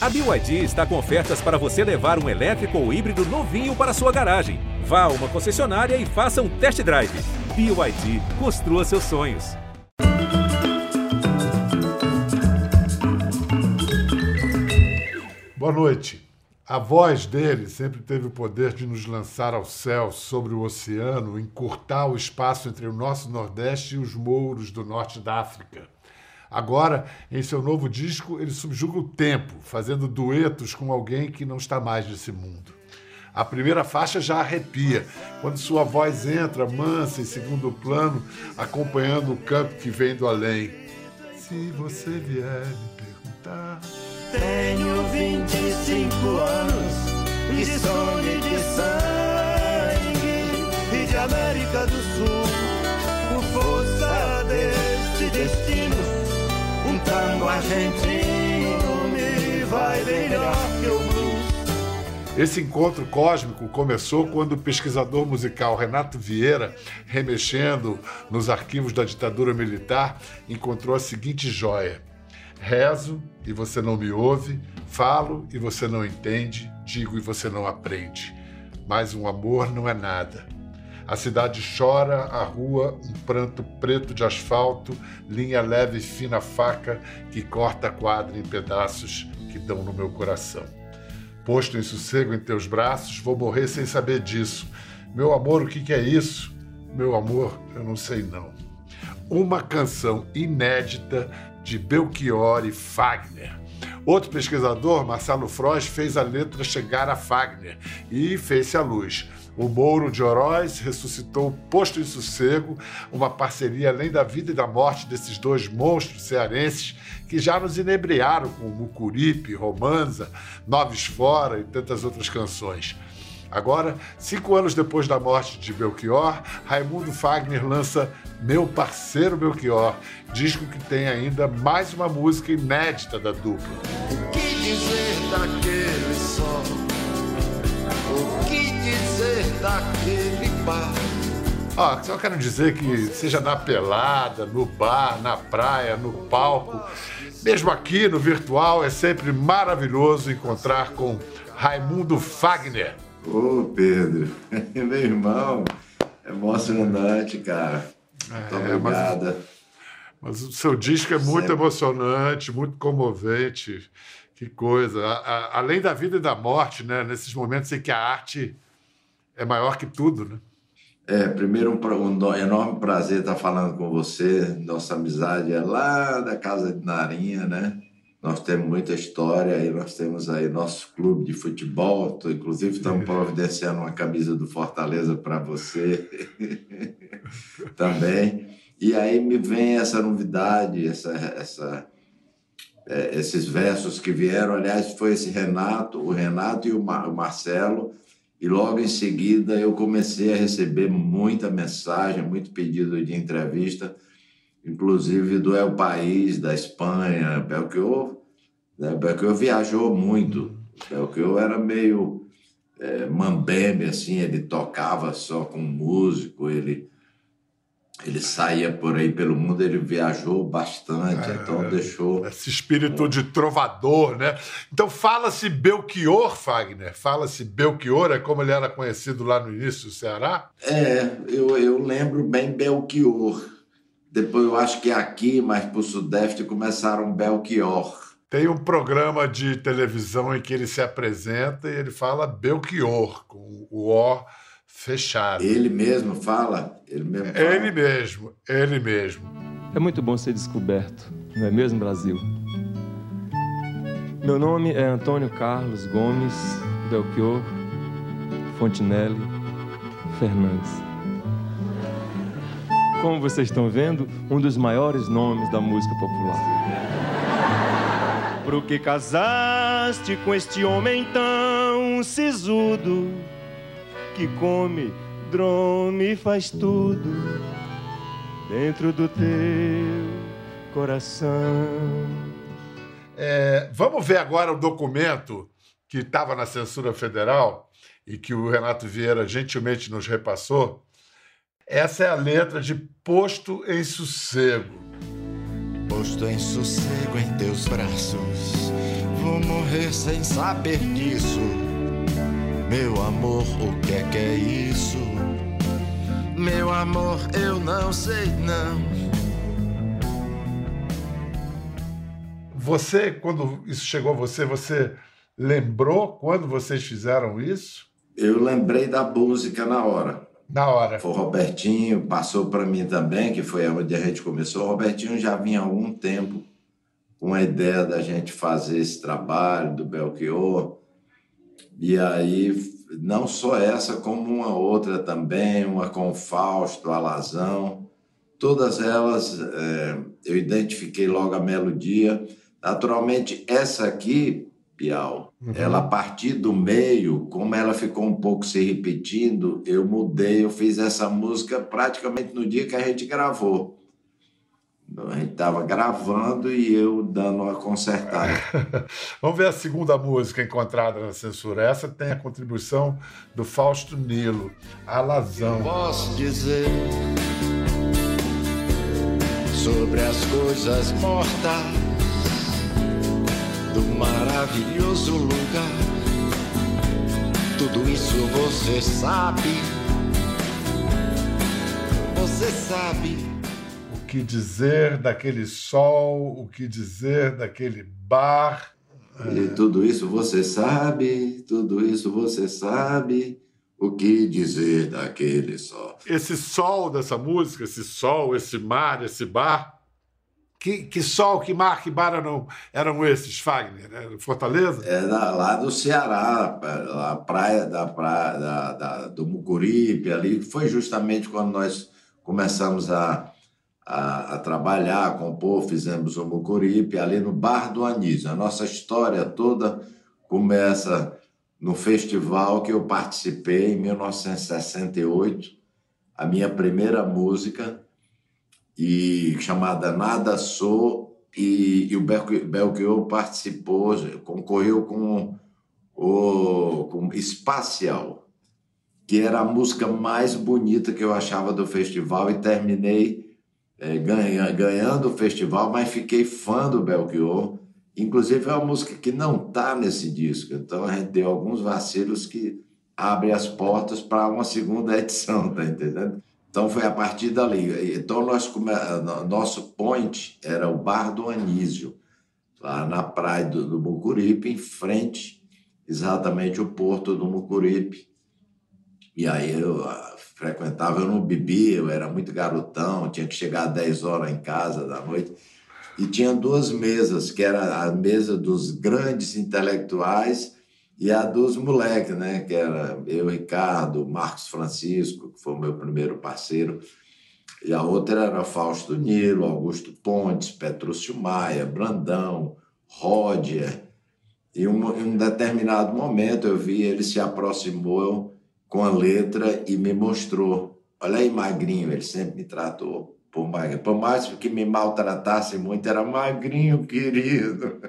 A BYD está com ofertas para você levar um elétrico ou híbrido novinho para sua garagem. Vá a uma concessionária e faça um test drive. BYD, construa seus sonhos. Boa noite. A voz dele sempre teve o poder de nos lançar ao céu sobre o oceano, encurtar o espaço entre o nosso Nordeste e os mouros do norte da África. Agora, em seu novo disco, ele subjuga o tempo, fazendo duetos com alguém que não está mais nesse mundo. A primeira faixa já arrepia, quando sua voz entra mansa em segundo plano, acompanhando o canto que vem do além. Se você vier me perguntar. Tenho 25 anos de sonho de sangue e de América do Sul. Por força deste destino, argentino me vai melhor que o. Esse encontro cósmico começou quando o pesquisador musical Renato Vieira, remexendo nos arquivos da ditadura militar, encontrou a seguinte joia. Rezo e você não me ouve, falo e você não entende, digo e você não aprende. Mas um amor não é nada. A cidade chora, a rua, um pranto preto de asfalto, linha leve e fina faca que corta a quadra em pedaços que dão no meu coração. Posto em sossego em teus braços, vou morrer sem saber disso. Meu amor, o que, é isso? Meu amor, eu não sei não. Uma canção inédita de Belchior e Fagner. Outro pesquisador, Marcelo Frois, fez a letra chegar a Fagner e fez-se a luz. O Mouro de Oroz ressuscitou Posto em Sossego, uma parceria além da vida e da morte desses dois monstros cearenses que já nos inebriaram com Mucuripe, Romanza, Noves Fora e tantas outras canções. Agora, cinco anos depois da morte de Belchior, Raimundo Fagner lança Meu Parceiro Belchior, disco que tem ainda mais uma música inédita da dupla. O que dizer daquele sol? O que dizer daquele bar? Ó, só quero dizer que seja na pelada, no bar, na praia, no palco, mesmo aqui no virtual, é sempre maravilhoso encontrar com Raimundo Fagner. Ô, Pedro, meu irmão, é emocionante, cara. Muito É, obrigada. Mas o seu disco é muito Sempre. emocionante, muito comovente. Que coisa. A- a- além da vida e da morte, né? Nesses momentos em que a arte é maior que tudo, né? É, primeiro, um, um no- enorme prazer estar falando com você. Nossa amizade é lá da casa de Narinha, né? Nós temos muita história e nós temos aí nosso clube de futebol. Inclusive, estamos providenciando uma camisa do Fortaleza para você também. E aí me vem essa novidade, essa, essa, é, esses versos que vieram. Aliás, foi esse Renato, o Renato e o, Mar- o Marcelo. E logo em seguida eu comecei a receber muita mensagem, muito pedido de entrevista, inclusive do El País, da Espanha. Belchior, né? Belchior viajou muito. Belchior era meio é, mambembe, assim, ele tocava só com músico, ele, ele saía por aí pelo mundo, ele viajou bastante, então deixou... Esse espírito de trovador, né? Então fala-se Belchior, Fagner. Fala-se Belchior, é como ele era conhecido lá no início do Ceará. É, eu, eu lembro bem Belchior. Depois eu acho que aqui, mais para o Sudeste, começaram Belchior. Tem um programa de televisão em que ele se apresenta e ele fala Belchior, com o O fechado. Ele mesmo fala, ele mesmo fala. Ele mesmo, ele mesmo. É muito bom ser descoberto, não é mesmo, Brasil? Meu nome é Antônio Carlos Gomes Belchior Fontinelli Fernandes. Como vocês estão vendo, um dos maiores nomes da música popular. Pro que casaste com este homem tão sisudo que come, drome e faz tudo dentro do teu coração. É, vamos ver agora o documento que estava na censura federal e que o Renato Vieira gentilmente nos repassou. Essa é a letra de Posto em Sossego. Posto em sossego em teus braços, vou morrer sem saber disso. Meu amor, o que é que é isso? Meu amor, eu não sei não. Você, quando isso chegou a você, você lembrou quando vocês fizeram isso? Eu lembrei da música na hora. Na hora. Foi o Robertinho, passou para mim também, que foi onde a gente começou. O Robertinho já vinha há algum tempo com a ideia da gente fazer esse trabalho do Belchior. E aí, não só essa, como uma outra também, uma com Fausto, a Lazão. Todas elas é, eu identifiquei logo a melodia. Naturalmente, essa aqui, Piau, uhum. ela a partir do meio, como ela ficou um pouco se repetindo, eu mudei, eu fiz essa música praticamente no dia que a gente gravou. A gente estava gravando e eu dando uma consertada. Vamos ver a segunda música encontrada na censura. Essa tem a contribuição do Fausto Nilo, Alazão. Posso dizer sobre as coisas mortas do maravilhoso lugar. Tudo isso você sabe. Você sabe que dizer daquele sol, o que dizer daquele bar. E tudo isso você sabe, tudo isso você sabe. O que dizer daquele sol? Esse sol dessa música, esse sol, esse mar, esse bar. Que, que sol, que mar, que bar eram, eram esses, Fagner? Né? Fortaleza? Da, lá do Ceará, a praia da praia da, da, do Mucuripe ali. Foi justamente quando nós começamos a a, a, trabalhar, a compor, fizemos o Mucuripe ali no Bar do Anísio. A nossa história toda começa no festival que eu participei em 1968, a minha primeira música, e chamada Nada Sou, e, e o Belchior participou, concorreu com o com Espacial, que era a música mais bonita que eu achava do festival, e terminei é, ganha, ganhando o festival, mas fiquei fã do Belchior. Inclusive, é uma música que não está nesse disco. Então, a gente deu alguns vacilos que abrem as portas para uma segunda edição, tá entendendo? Então, foi a partir dali. Então, nós nosso point era o Bar do Anísio, lá na praia do, do Mucuripe, em frente, exatamente o porto do Mucuripe. E aí eu frequentava, eu não bebia, eu era muito garotão, tinha que chegar às 10 horas em casa da noite. E tinha duas mesas, que era a mesa dos grandes intelectuais e a dos moleques, né? Que era eu, Ricardo, Marcos Francisco, que foi o meu primeiro parceiro, e a outra era Fausto Nilo, Augusto Pontes, Petrúcio Maia, Brandão, Roger. E um, em um determinado momento eu vi ele se aproximou com a letra e me mostrou. Olha aí, magrinho, ele sempre me tratou por magrinho. Por mais que me maltratasse muito, era magrinho, querido.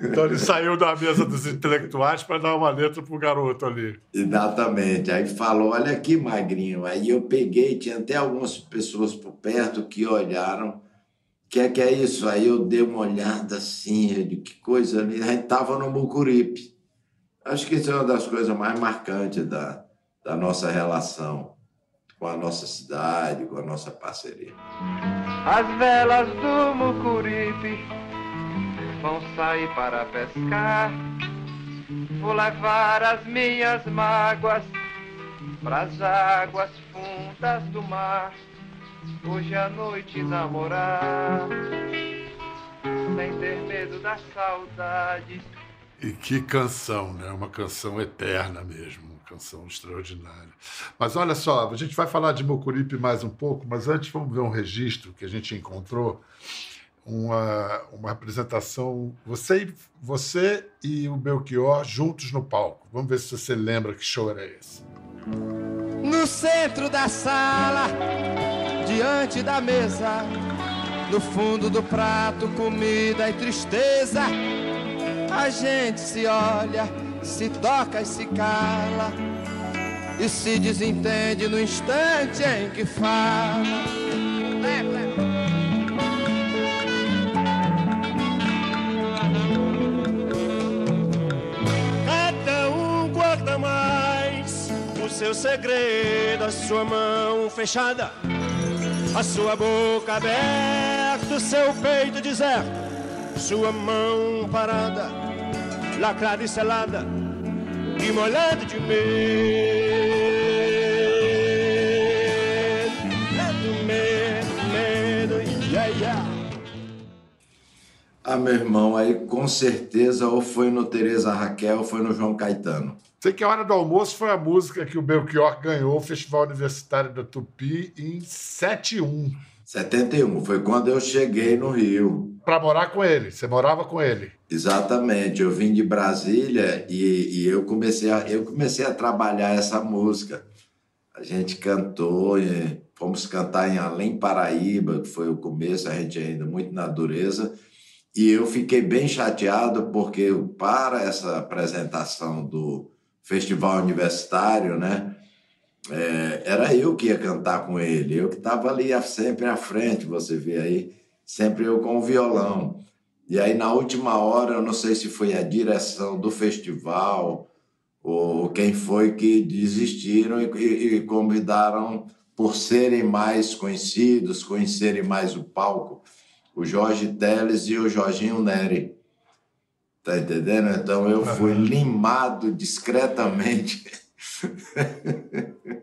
Então ele saiu da mesa dos intelectuais para dar uma letra pro garoto ali. Exatamente. Aí falou: Olha aqui, magrinho. Aí eu peguei, tinha até algumas pessoas por perto que olharam. Que é que é isso? Aí eu dei uma olhada assim, de que coisa ali. A gente estava no Mucuripe. Acho que isso é uma das coisas mais marcantes da, da nossa relação com a nossa cidade, com a nossa parceria. As velas do Mucuripe vão sair para pescar. Vou levar as minhas mágoas para as águas fundas do mar. Hoje à noite namorar, sem ter medo das saudades e que canção, né? Uma canção eterna mesmo, uma canção extraordinária. Mas olha só, a gente vai falar de Mocuripe mais um pouco, mas antes vamos ver um registro que a gente encontrou, uma, uma apresentação, você você e o Belchior juntos no palco. Vamos ver se você lembra que show era esse. No centro da sala, diante da mesa, no fundo do prato, comida e tristeza a gente se olha, se toca e se cala, e se desentende no instante em que fala. Leva. Cada um guarda mais o seu segredo, a sua mão fechada, a sua boca aberta, o seu peito deserto, sua mão parada lacrada e selada, e molhada de medo. Medo, medo, medo, yeah, yeah. Ah, meu irmão, aí com certeza ou foi no Tereza Raquel ou foi no João Caetano. Sei que a Hora do Almoço foi a música que o Belchior ganhou o Festival Universitário da Tupi em 71. 71, foi quando eu cheguei no Rio. Para morar com ele. Você morava com ele. Exatamente, eu vim de Brasília e, e eu, comecei a, eu comecei a trabalhar essa música. A gente cantou, e fomos cantar em Além Paraíba, que foi o começo, a gente ainda muito na dureza. E eu fiquei bem chateado porque para essa apresentação do festival universitário, né? É, era eu que ia cantar com ele, eu que estava ali sempre à frente, você vê aí, sempre eu com o violão. E aí, na última hora, eu não sei se foi a direção do festival ou quem foi que desistiram e, e, e convidaram, por serem mais conhecidos, conhecerem mais o palco, o Jorge Teles e o Jorginho Neri. Tá entendendo? Então eu fui limado discretamente.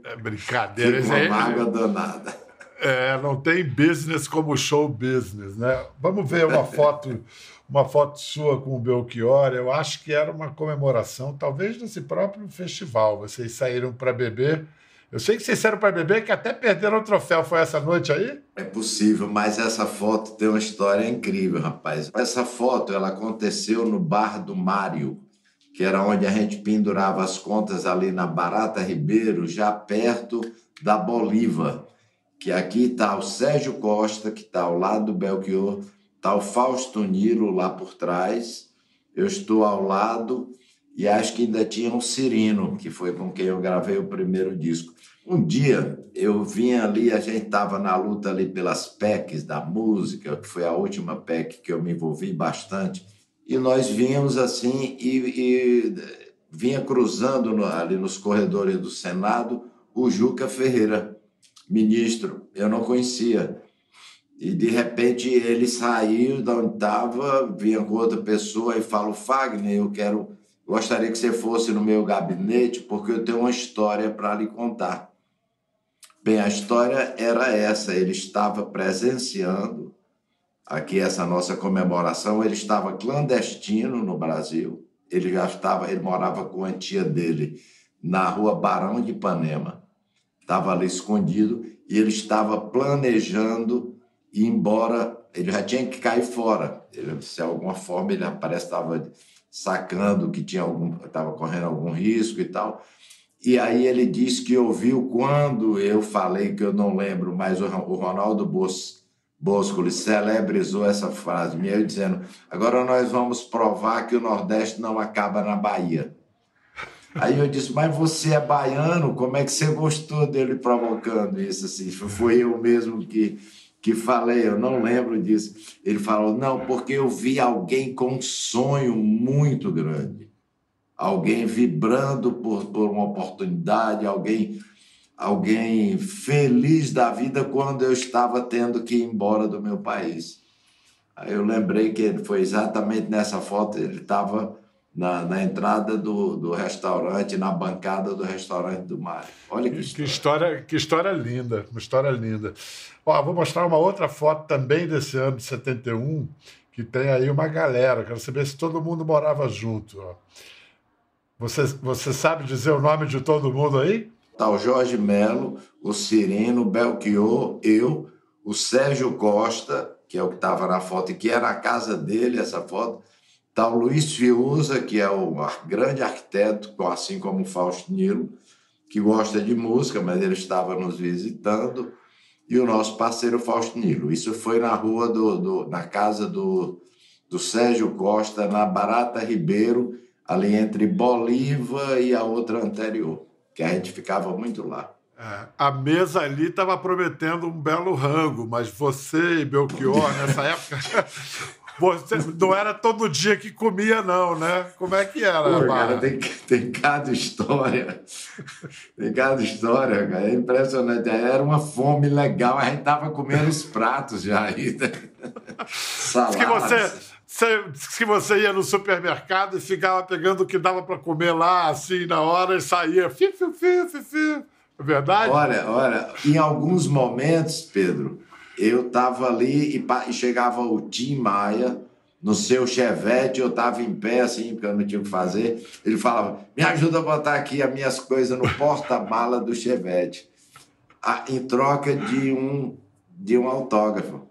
É brincadeira. Fico uma mágoa danada. É, não tem business como show business, né? Vamos ver uma foto, uma foto sua com o Belchior. Eu acho que era uma comemoração, talvez desse próprio festival. Vocês saíram para beber. Eu sei que vocês saíram para beber, que até perderam o troféu. Foi essa noite aí? É possível, mas essa foto tem uma história incrível, rapaz. Essa foto ela aconteceu no bar do Mário, que era onde a gente pendurava as contas ali na Barata Ribeiro, já perto da Bolívar. Que aqui está o Sérgio Costa, que está ao lado do Belchior, está o Fausto Nilo lá por trás, eu estou ao lado e acho que ainda tinha um Cirino, que foi com quem eu gravei o primeiro disco. Um dia eu vim ali, a gente estava na luta ali pelas PECs da música, que foi a última PEC que eu me envolvi bastante, e nós vínhamos assim e, e vinha cruzando no, ali nos corredores do Senado o Juca Ferreira, ministro, eu não conhecia. E de repente ele saiu de onde estava, vinha com outra pessoa e falou: Fagner, eu quero, gostaria que você fosse no meu gabinete porque eu tenho uma história para lhe contar. Bem, a história era essa: ele estava presenciando aqui essa nossa comemoração, ele estava clandestino no Brasil, ele já estava, ele morava com a tia dele na rua Barão de Ipanema, estava ali escondido e ele estava planejando ir embora, ele já tinha que cair fora, ele, de alguma forma ele parece estava sacando que tinha algum, estava correndo algum risco e tal, e aí ele disse que ouviu quando eu falei, que eu não lembro, mas o Ronaldo Bos, Bosco celebrizou essa frase, meio dizendo: agora nós vamos provar que o Nordeste não acaba na Bahia. Aí eu disse, mas você é baiano, como é que você gostou dele provocando isso? Assim, foi eu mesmo que, que falei, eu não lembro disso. Ele falou, não, porque eu vi alguém com um sonho muito grande alguém vibrando por, por uma oportunidade, alguém, alguém feliz da vida quando eu estava tendo que ir embora do meu país. Aí eu lembrei que foi exatamente nessa foto, ele estava na, na, entrada do, do restaurante, na bancada do restaurante do Mário. Olha que, que história. Que história linda, uma história linda. Ó, vou mostrar uma outra foto também desse ano de 71, que tem aí uma galera. Quero saber se todo mundo morava junto. Ó. Você, você sabe dizer o nome de todo mundo aí? O Jorge Melo, o Cirino, Belchior, eu, o Sérgio Costa, que é o que estava na foto e que era a casa dele, essa foto. O Luiz Fiuza, que é o grande arquiteto, assim como o Fausto Nilo, que gosta de música, mas ele estava nos visitando. E o nosso parceiro Fausto Nilo. Isso foi na rua do, do na casa do, do Sérgio Costa, na Barata Ribeiro, ali entre Bolívar e a outra anterior, que a gente ficava muito lá. É, a mesa ali estava prometendo um belo rango, mas você e Belchior, nessa época, você não era todo dia que comia, não, né? Como é que era? Pô, cara, tem, tem cada história. Tem cada história, cara. É impressionante. Era uma fome legal. A gente tava comendo os pratos já ainda. Diz que você, que você ia no supermercado e ficava pegando o que dava para comer lá, assim, na hora, e saía. Fi, fi, fi, fi, fi. É verdade? Olha, olha, em alguns momentos, Pedro, eu tava ali e, e chegava o Tim Maia no seu chevette, eu tava em pé, assim, porque eu não tinha o que fazer. Ele falava: me ajuda a botar aqui as minhas coisas no porta-mala do chevette, em troca de um, de um autógrafo.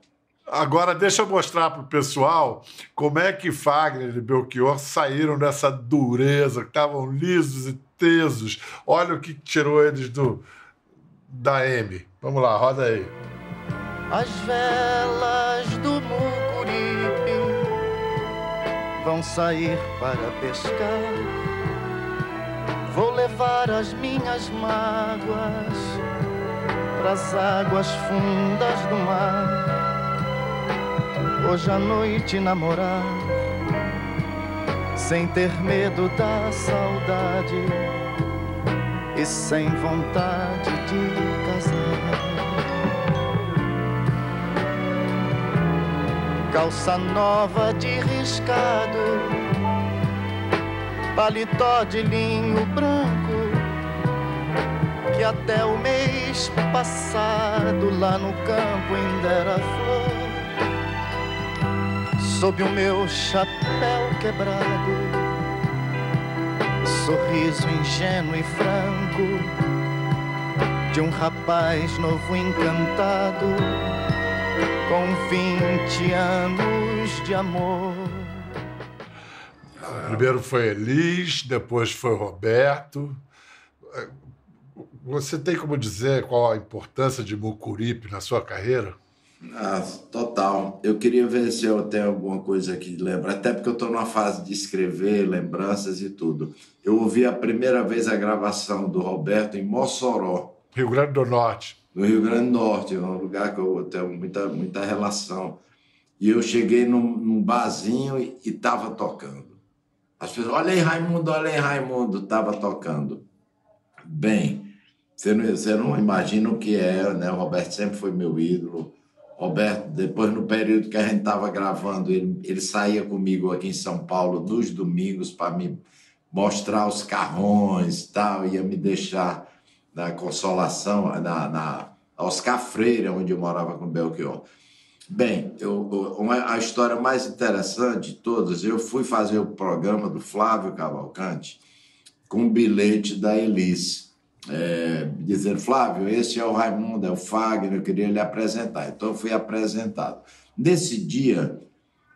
Agora, deixa eu mostrar para o pessoal como é que Fagner e Belchior saíram dessa dureza, que estavam lisos e tesos. Olha o que tirou eles do da M. Vamos lá, roda aí. As velas do Mucuripe vão sair para pescar. Vou levar as minhas mágoas pras águas fundas do mar. Hoje à noite namorar, sem ter medo da saudade e sem vontade de casar. calça nova de riscado, paletó de linho branco, que até o mês passado lá no campo ainda era flor. Sob o meu chapéu quebrado, sorriso ingênuo e franco de um rapaz novo encantado com 20 anos de amor. Primeiro foi Elis, depois foi Roberto. Você tem como dizer qual a importância de Mucuripe na sua carreira? Ah, total. Eu queria ver se eu tenho alguma coisa que lembra, até porque eu estou numa fase de escrever lembranças e tudo. Eu ouvi a primeira vez a gravação do Roberto em Mossoró, Rio Grande do Norte. no Rio Grande do Norte, é um lugar que eu tenho muita, muita relação. E eu cheguei num, num barzinho e estava tocando. As pessoas, olha aí, Raimundo, olha aí, Raimundo, estava tocando. Bem, você não, você não imagina o que é, né? O Roberto sempre foi meu ídolo. Roberto, depois no período que a gente estava gravando, ele, ele saía comigo aqui em São Paulo nos domingos para me mostrar os carrões e tal, ia me deixar na Consolação, na, na Oscar Freire, onde eu morava com Belchior. Bem, eu, a história mais interessante de todas, eu fui fazer o programa do Flávio Cavalcante com um bilhete da Elis, é, dizendo, Flávio, esse é o Raimundo, é o Fagner, eu queria lhe apresentar. Então, eu fui apresentado. Nesse dia,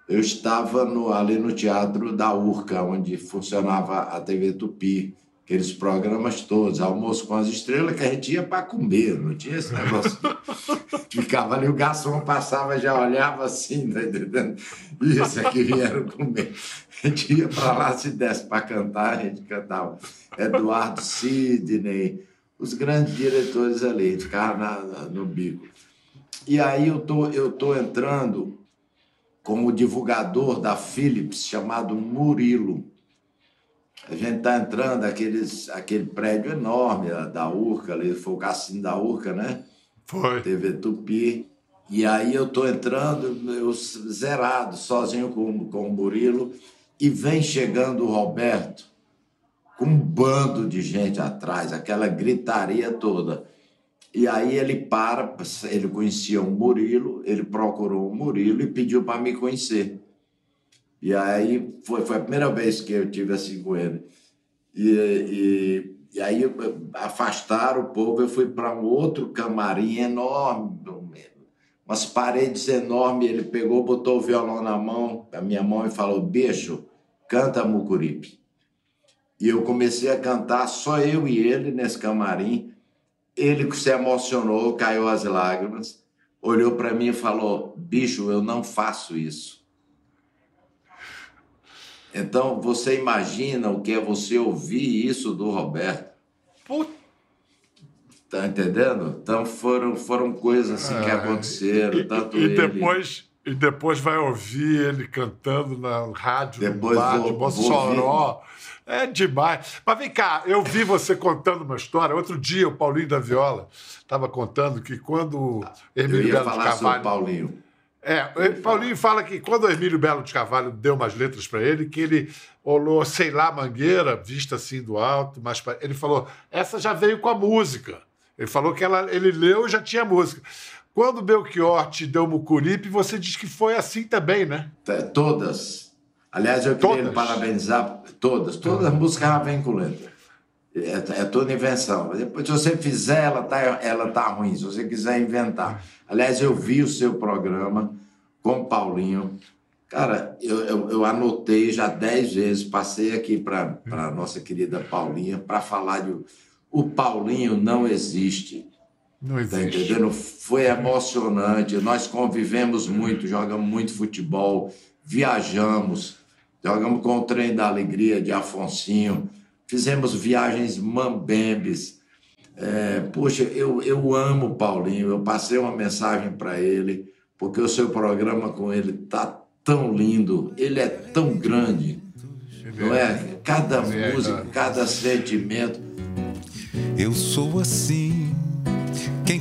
eu estava no- ali no Teatro da Urca, onde funcionava a TV Tupi, aqueles programas todos, Almoço com as Estrelas, que a gente ia para comer, não tinha esse negócio. Ficava ali, o garçom passava, já olhava assim, tá entendendo? E esse aqui vieram comer. A gente ia para lá, se desse para cantar, a gente cantava. Eduardo Sidney, os grandes diretores ali, ficavam na- na- no bico. E aí eu tô, eu tô entrando como divulgador da Philips, chamado Murilo. A gente está entrando aqueles, aquele prédio enorme da- Urca, ali foi o cassino da Urca, né? Foi. TV Tupi. E aí eu tô entrando, eu zerado, sozinho com, com o Murilo, e vem chegando o Roberto com um bando de gente atrás, aquela gritaria toda. E aí ele para, ele conhecia o Murilo, ele procurou o Murilo e pediu para me conhecer. E aí foi, foi a primeira vez que eu tive assim com ele. E, e, e aí afastaram o povo, eu fui para um outro camarim enorme, umas paredes enormes. Ele pegou, botou o violão na mão, a minha mão, e falou: Bicho, canta Mucuripe. E eu comecei a cantar, só eu e ele nesse camarim. Ele se emocionou, caiu as lágrimas, olhou para mim e falou: Bicho, eu não faço isso. Então, você imagina o que é você ouvir isso do Roberto. Puta. Tá entendendo? Então, foram, foram coisas assim que aconteceram. E, tanto e ele... depois, E depois vai ouvir ele cantando na rádio Depois no bar vou- de Mossoró. É demais. Mas vem cá, eu vi você contando uma história. Outro dia, o Paulinho da Viola estava contando que quando o Eu Hermílio Belo de Carvalho. Paulinho. É, o Paulinho fala que quando o Hermílio Belo de Carvalho deu umas letras para ele, que ele olhou, sei lá, mangueira, vista assim do alto, mas pa- ele falou: essa já veio com a música. Ele falou que ela, ele leu e já tinha música. Quando o Belchior te deu Mucuripe, você diz que foi assim também, né? T- Todas. Aliás, eu queria Todas? lhe parabenizar todas. Todas as músicas ela vem com letra. É, é toda invenção. Depois, se você fizer, ela tá, ela tá ruim. Se você quiser inventar. Aliás, eu vi o seu programa com o Paulinho. Cara, eu, eu, eu anotei já dez vezes, passei aqui para a nossa querida Paulinha para falar de. O Paulinho não existe. Não Tá existe. entendendo? Foi emocionante. Nós convivemos muito, jogamos muito futebol, viajamos, jogamos com o trem da alegria de Afonsinho, fizemos viagens mambembes. É, poxa, eu, eu amo o Paulinho. Eu passei uma mensagem para ele, porque o seu programa com ele tá tão lindo, ele é tão grande, não é? Cada É, música, cada sentimento. Eu sou assim.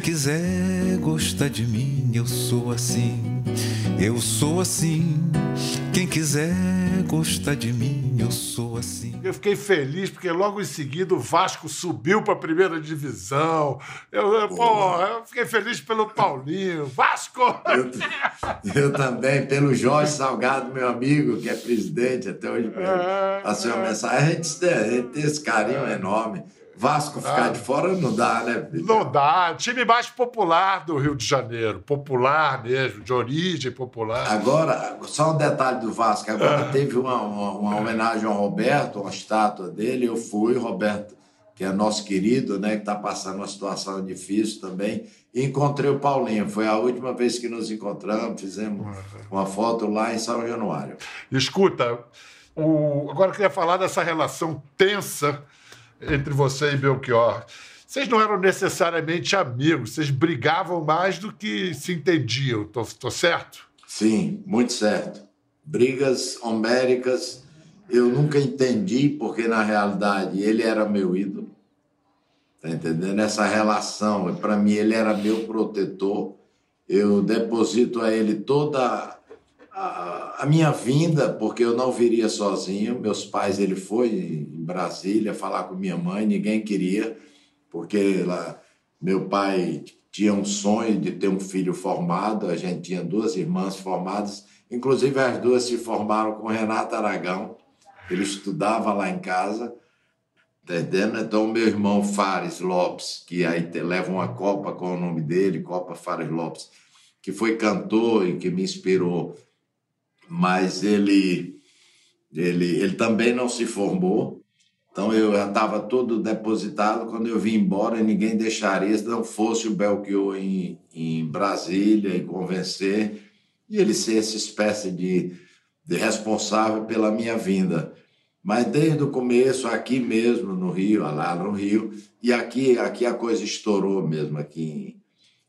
Quem quiser gosta de mim, eu sou assim. Eu sou assim. Quem quiser gosta de mim, eu sou assim. Eu fiquei feliz porque logo em seguida o Vasco subiu para a primeira divisão. Eu, eu, pô, eu fiquei feliz pelo Paulinho. Vasco! Eu, eu também, pelo Jorge Salgado, meu amigo, que é presidente até hoje. É, Passei uma mensagem. A gente, a gente tem esse carinho enorme. Vasco ficar de fora não dá, né? filho? Não dá. Time mais popular do Rio de Janeiro. Popular mesmo, de origem popular. Agora, só um detalhe do Vasco. Agora teve uma, uma, uma homenagem ao Roberto, uma estátua dele. Eu fui, Roberto, que é nosso querido, né? Que está passando uma situação difícil também. E encontrei o Paulinho. Foi a última vez que nos encontramos. Fizemos uma foto lá em São Januário. Escuta, o- agora eu queria falar dessa relação tensa entre você e Belchior. Vocês não eram necessariamente amigos, vocês brigavam mais do que se entendiam, tô, tô certo? Sim, muito certo. Brigas homéricas, eu nunca entendi, porque na realidade ele era meu ídolo. Tá entendendo? Essa relação, para mim, ele era meu protetor. Eu deposito a ele toda a, minha vinda, porque eu não viria sozinho. Meus pais, ele foi em Brasília falar com minha mãe, ninguém queria, porque lá, meu pai tinha um sonho de ter um filho formado, a gente tinha duas irmãs formadas, inclusive as duas se formaram com Renato Aragão, ele estudava lá em casa, entendendo? Então, meu irmão Fares Lopes, que aí leva uma Copa com o nome dele, Copa Fares Lopes, que foi cantor e que me inspirou, mas ele, ele, ele também não se formou, então eu já estava todo depositado. Quando eu vim embora, ninguém deixaria se não fosse o Belchior em, em Brasília e convencer, e ele ser essa espécie de, de responsável pela minha vinda. Mas desde o começo, aqui mesmo no Rio, lá no Rio, e aqui, aqui a coisa estourou mesmo, aqui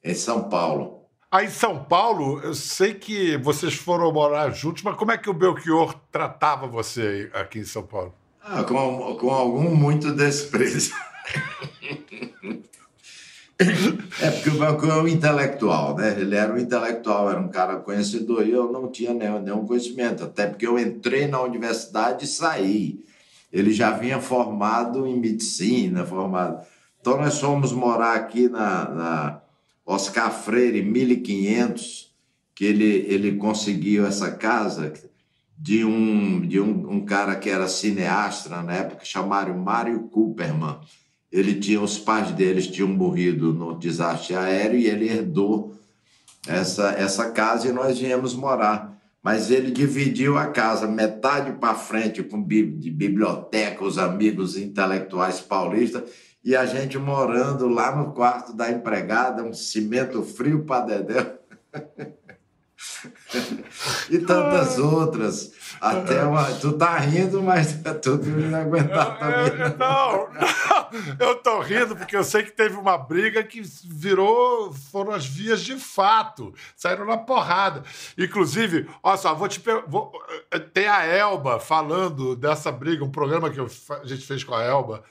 em, em São Paulo. Aí em São Paulo, eu sei que vocês foram morar juntos, mas como é que o Belchior tratava você aqui em São Paulo? Ah, com, com algum muito desprezo. É porque o Belchior é um intelectual, né? Ele era um intelectual, era um cara conhecedor e eu não tinha nenhum, nenhum conhecimento, até porque eu entrei na universidade e saí. Ele já vinha formado em medicina, formado. Então nós fomos morar aqui na, na Oscar Freire, 1500, que ele, ele conseguiu essa casa de um, de um, um cara que era cineasta na época, chamado Mário Cooperman. Ele tinha, os pais deles tinham morrido no desastre aéreo e ele herdou essa, essa casa e nós viemos morar. Mas ele dividiu a casa, metade para frente com bi- de biblioteca, os amigos intelectuais paulistas, e a gente morando lá no quarto da empregada, um cimento frio para dedéu. e tantas outras. Até uma. Tu tá rindo, mas tu não aguentar também. É, não, não, eu tô rindo porque eu sei que teve uma briga que virou. Foram as vias de fato. Saíram na porrada. Inclusive, olha só, vou te vou, Tem a Elba falando dessa briga, um programa que eu, a gente fez com a Elba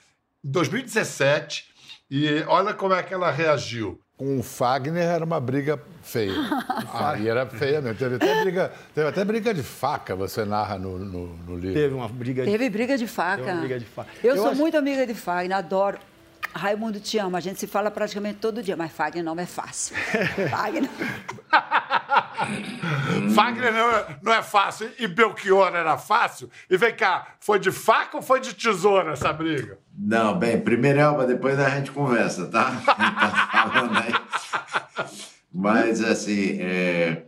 em 2017. E olha como é que ela reagiu com o Fagner era uma briga feia. Aí era feia mesmo. Teve até briga, teve até briga de faca, você narra no, no, no livro. Teve uma briga de Teve briga de faca. briga de faca. Eu, Eu sou acho... muito amiga de Fagner, adoro. Raimundo te ama, a gente se fala praticamente todo dia, mas Fagner não é fácil. Fagner. Fagner não é, não é fácil. E Belchior era fácil? E vem cá, foi de faca ou foi de tesoura essa briga? Não, bem, primeiro Elba, depois a gente conversa, tá? tá falando aí. Mas, assim, é...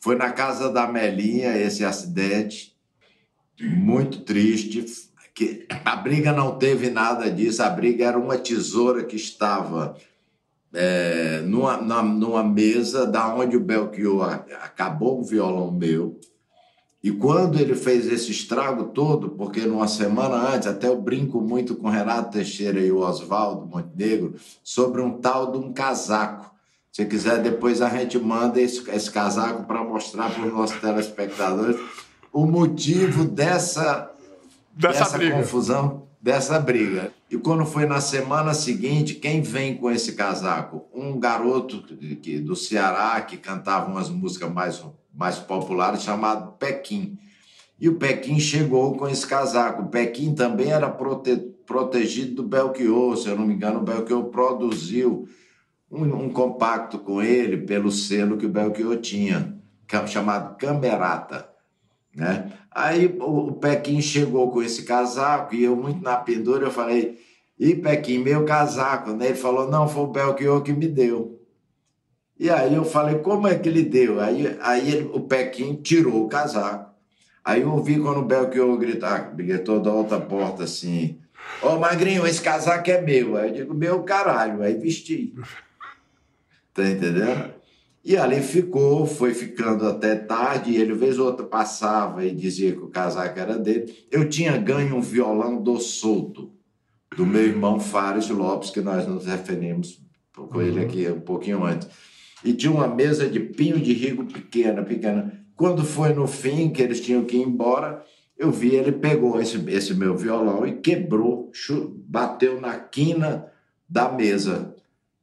foi na casa da Melinha esse acidente, muito triste. Que a briga não teve nada disso, a briga era uma tesoura que estava é, numa, na, numa mesa da onde o Belchior acabou o violão meu. E quando ele fez esse estrago todo, porque numa semana antes, até eu brinco muito com Renato Teixeira e o Oswaldo Montenegro sobre um tal de um casaco. Se quiser, depois a gente manda esse, esse casaco para mostrar para os nossos telespectadores o motivo dessa, dessa, dessa confusão dessa briga. E quando foi na semana seguinte, quem vem com esse casaco? Um garoto que, do Ceará que cantava umas músicas mais, mais populares chamado Pequim. E o Pequim chegou com esse casaco. O Pequim também era prote, protegido do Belchior, se eu não me engano, o Belchior produziu um, um compacto com ele pelo selo que o Belchior tinha, chamado Camerata. Né? Aí o, Pequim chegou com esse casaco e eu, muito na pendura, eu falei: e Pequim, meu casaco. Né? Ele falou: não, foi o Belchior que me deu. E aí eu falei: como é que ele deu? Aí, aí ele, o Pequim tirou o casaco. Aí eu ouvi quando o Belchior gritar, gritou da outra porta assim: Ô Magrinho, esse casaco é meu. Aí eu digo: meu caralho. Aí vesti. Tá entendendo? E ali ficou, foi ficando até tarde, e ele vez ou outra passava e dizia que o casaco era dele. Eu tinha ganho um violão do solto, do meu irmão Fares Lopes, que nós nos referimos com ele aqui um pouquinho antes. E tinha uma mesa de pinho de rigo pequena, pequena. Quando foi no fim, que eles tinham que ir embora, eu vi ele pegou esse, esse meu violão e quebrou, bateu na quina da mesa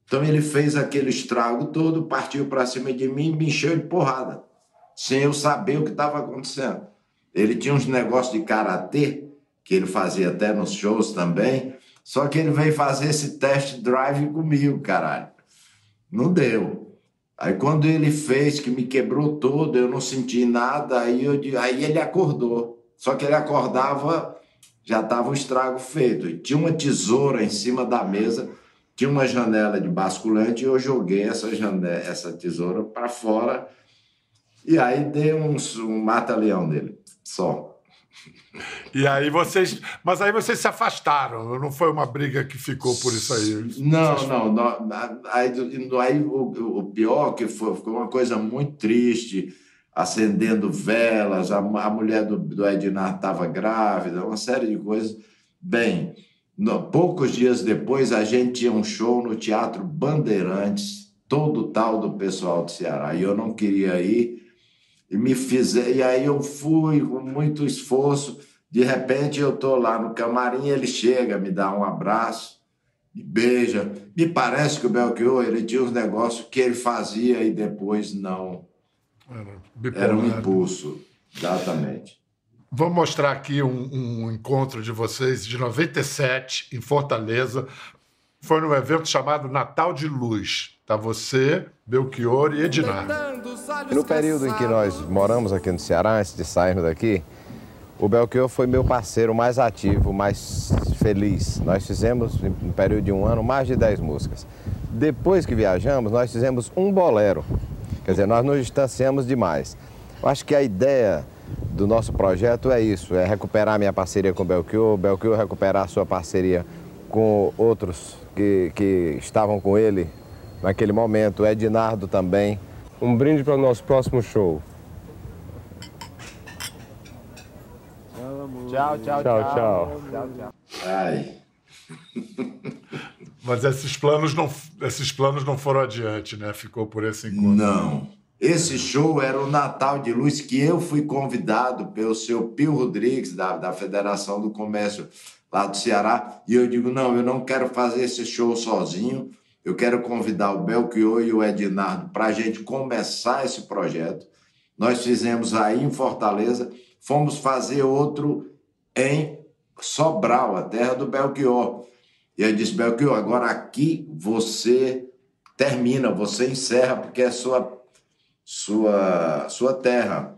então ele fez aquele estrago todo, partiu para cima de mim e me encheu de porrada, sem eu saber o que estava acontecendo. Ele tinha uns negócios de karatê, que ele fazia até nos shows também, só que ele veio fazer esse test drive comigo, caralho. Não deu. Aí quando ele fez, que me quebrou todo, eu não senti nada, aí, eu, aí ele acordou. Só que ele acordava, já estava o estrago feito. E tinha uma tesoura em cima da mesa tinha uma janela de basculante e eu joguei essa, janela, essa tesoura para fora e aí dei um, um mata-leão dele, só. E aí vocês. Mas aí vocês se afastaram, não foi uma briga que ficou por isso aí? Não, não. não aí, aí o, o pior que foi, foi uma coisa muito triste, acendendo velas, a, a mulher do, do Ednar estava grávida, uma série de coisas. Bem, no, poucos dias depois, a gente tinha um show no Teatro Bandeirantes, todo tal do pessoal do Ceará. E eu não queria ir. E, me fizer, e aí eu fui com muito esforço. De repente, eu estou lá no camarim, ele chega, me dá um abraço, me beija. Me parece que o Belchior ele tinha uns negócios que ele fazia e depois não. Era, Era um impulso, exatamente. Vamos mostrar aqui um, um, encontro de vocês de 97 em Fortaleza. Foi num evento chamado Natal de Luz. Tá você, Belchior e Ednar. No período em que nós moramos aqui no Ceará, antes de sairmos daqui, o Belchior foi meu parceiro mais ativo, mais feliz. Nós fizemos, no período de um ano, mais de 10 músicas. Depois que viajamos, nós fizemos um bolero. Quer dizer, nós nos distanciamos demais. Eu acho que a ideia do nosso projeto é isso, é recuperar minha parceria com o Belchior, Belchior recuperar sua parceria com outros que, que estavam com ele naquele momento, Ednardo também. Um brinde para o nosso próximo show. Tchau, tchau, tchau. Tchau, tchau. Ai. Mas esses planos não, esses planos não foram adiante, né? Ficou por esse encontro. Não. Esse show era o Natal de Luz que eu fui convidado pelo seu Pio Rodrigues, da, da Federação do Comércio lá do Ceará, e eu digo, não, eu não quero fazer esse show sozinho, eu quero convidar o Belchior e o Ednardo para a gente começar esse projeto. Nós fizemos aí em Fortaleza, fomos fazer outro em Sobral, a terra do Belchior. E eu disse, Belchior, agora aqui você termina, você encerra, porque é sua, sua, sua terra.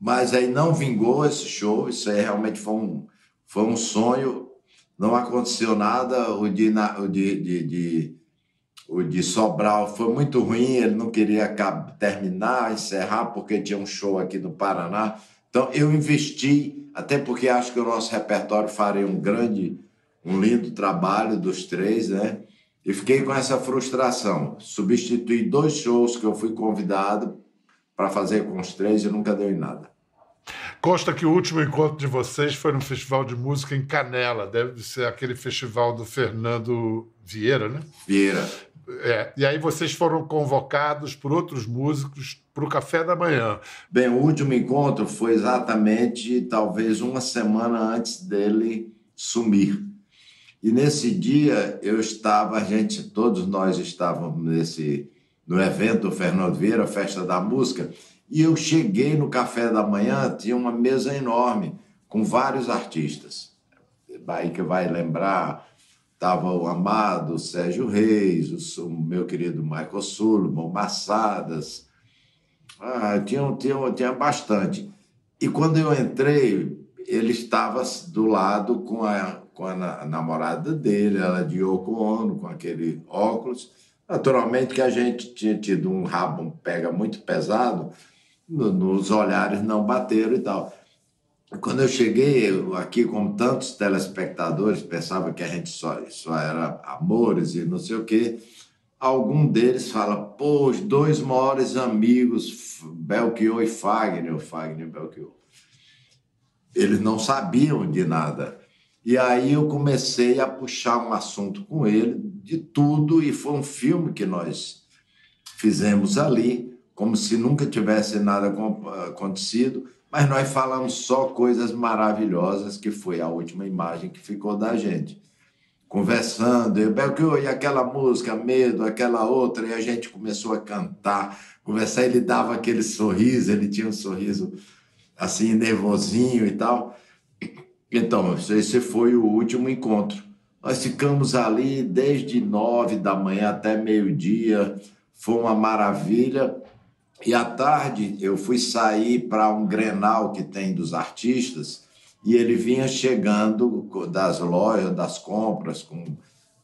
Mas aí não vingou esse show, isso aí realmente foi um, foi um sonho, não aconteceu nada. O de, o de, de, de, o de Sobral foi muito ruim, ele não queria terminar, encerrar, porque tinha um show aqui no Paraná. Então eu investi, até porque acho que o nosso repertório faria um grande um lindo trabalho dos três, né? E fiquei com essa frustração. Substituí dois shows que eu fui convidado para fazer com os três e nunca deu em nada. Consta que o último encontro de vocês foi no Festival de Música em Canela. Deve ser aquele festival do Fernando Vieira, né? Vieira. É, e aí vocês foram convocados por outros músicos para o café da manhã. Bem, o último encontro foi exatamente talvez uma semana antes dele sumir. E nesse dia eu estava, a gente, todos nós estávamos nesse no evento Fernando Vieira, Festa da Música, e eu cheguei no café da manhã, tinha uma mesa enorme com vários artistas. Aí que vai lembrar, estava o amado Sérgio Reis, o meu querido Michael Sullivan, Massadas, ah, tinha, tinha, tinha bastante. E quando eu entrei, ele estava do lado com a com a namorada dele, ela de Yoko Ono, com aquele óculos. Naturalmente que a gente tinha tido um rabo um pega muito pesado, no, nos olhares não bateram e tal. Quando eu cheguei aqui, como tantos telespectadores pensavam que a gente só, só era amores e não sei o quê, algum deles fala, pô, os dois maiores amigos, Belchior e Fagner, o Fagner e Belchior. Eles não sabiam de nada. E aí eu comecei a puxar um assunto com ele de tudo, e foi um filme que nós fizemos ali, como se nunca tivesse nada acontecido, mas nós falamos só coisas maravilhosas, que foi a última imagem que ficou da gente. Conversando, eu, Belchior, e aquela música, Medo, aquela outra, e a gente começou a cantar, conversar, ele dava aquele sorriso, ele tinha um sorriso assim, nervosinho e tal. Então, esse foi o último encontro. Nós ficamos ali desde nove da manhã até meio-dia, foi uma maravilha. E à tarde eu fui sair para um grenal que tem dos artistas e ele vinha chegando das lojas, das compras, com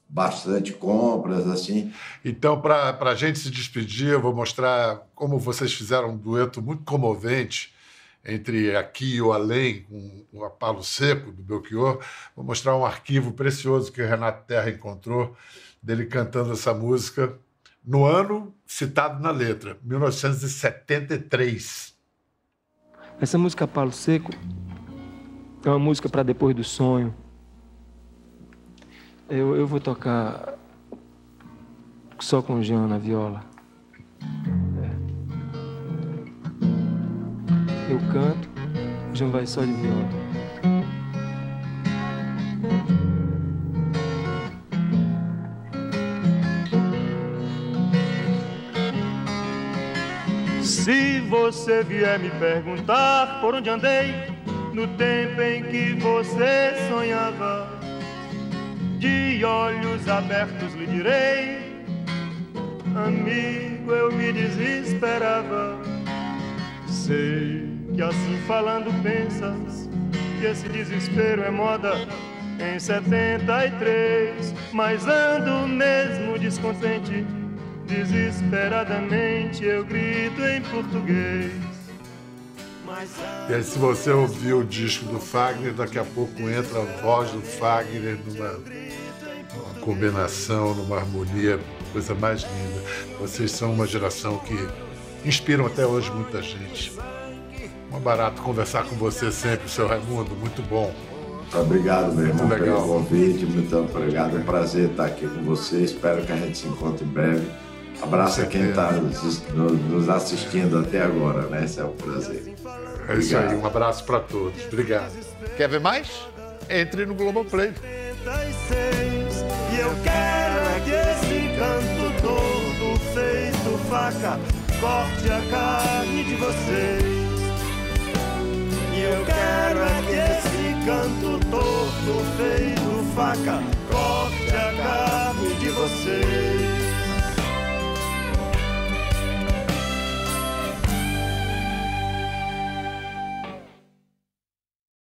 bastante compras, assim. Então, para a gente se despedir, eu vou mostrar como vocês fizeram um dueto muito comovente entre aqui e o além, com o Apalo Seco, do Belchior. Vou mostrar um arquivo precioso que o Renato Terra encontrou, dele cantando essa música no ano citado na letra, 1973. Essa música Apalo Seco é uma música para depois do sonho. Eu, eu vou tocar só com o Jean na viola. Eu canto, o vai só de viola. Se você vier me perguntar por onde andei no tempo em que você sonhava, de olhos abertos lhe direi, amigo, eu me desesperava. Sei que assim falando pensas que esse desespero é moda em 73, mas ando mesmo descontente, desesperadamente eu grito em português. E aí, se você ouvir o disco do Fagner, daqui a pouco entra a voz do Fagner numa, numa combinação, numa harmonia, coisa mais linda. Vocês são uma geração que inspiram até hoje muita gente. Um barato conversar com você sempre, seu Raimundo, muito bom. Obrigado, meu irmão, Muito legal. pelo convite. Muito obrigado. É um prazer estar aqui com você. Espero que a gente se encontre em breve. Abraço a quem está nos assistindo até agora, né? Esse é um prazer. É isso aí, Obrigado. um abraço para todos. Obrigado. Quer ver mais? Entre no Globoplay. 86 E eu quero é que esse canto todo feito faca corte a carne de vocês eu quero é que esse canto torto feito faca corte a carne de vocês.